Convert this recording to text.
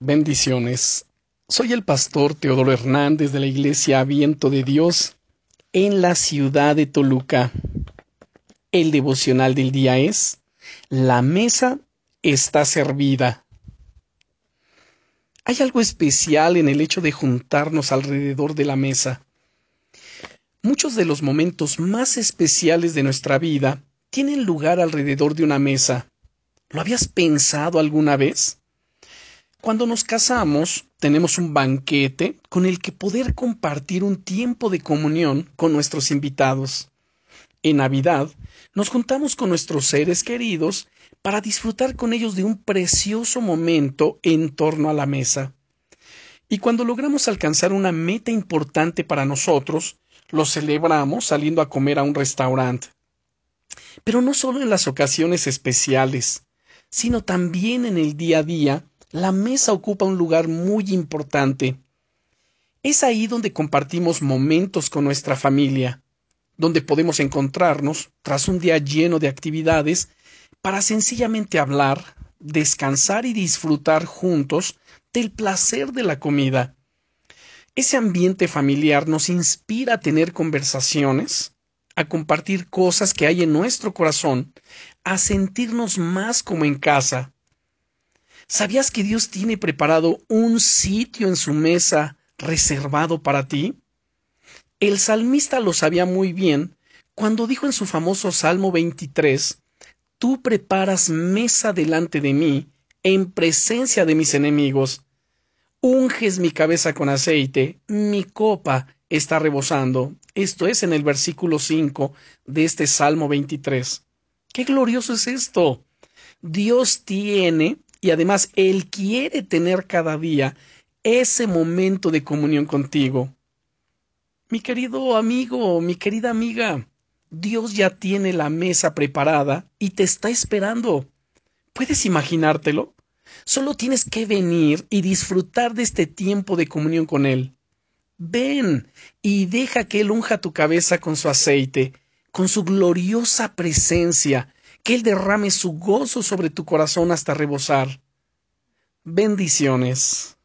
Bendiciones. Soy el pastor Teodoro Hernández de la Iglesia Viento de Dios en la ciudad de Toluca. El devocional del día es La mesa está servida. Hay algo especial en el hecho de juntarnos alrededor de la mesa. Muchos de los momentos más especiales de nuestra vida tienen lugar alrededor de una mesa. ¿Lo habías pensado alguna vez? Cuando nos casamos, tenemos un banquete con el que poder compartir un tiempo de comunión con nuestros invitados. En Navidad, nos juntamos con nuestros seres queridos para disfrutar con ellos de un precioso momento en torno a la mesa. Y cuando logramos alcanzar una meta importante para nosotros, lo celebramos saliendo a comer a un restaurante. Pero no solo en las ocasiones especiales, sino también en el día a día la mesa ocupa un lugar muy importante. Es ahí donde compartimos momentos con nuestra familia, donde podemos encontrarnos tras un día lleno de actividades para sencillamente hablar, descansar y disfrutar juntos del placer de la comida. Ese ambiente familiar nos inspira a tener conversaciones, a compartir cosas que hay en nuestro corazón, a sentirnos más como en casa. ¿Sabías que Dios tiene preparado un sitio en su mesa reservado para ti? El salmista lo sabía muy bien cuando dijo en su famoso Salmo 23, Tú preparas mesa delante de mí, en presencia de mis enemigos. Unges mi cabeza con aceite, mi copa está rebosando. Esto es en el versículo 5 de este Salmo 23. ¡Qué glorioso es esto! Dios tiene y además Él quiere tener cada día ese momento de comunión contigo. Mi querido amigo, mi querida amiga, Dios ya tiene la mesa preparada y te está esperando. ¿Puedes imaginártelo? Solo tienes que venir y disfrutar de este tiempo de comunión con Él. Ven y deja que Él unja tu cabeza con su aceite, con su gloriosa presencia, que Él derrame su gozo sobre tu corazón hasta rebosar. Bendiciones.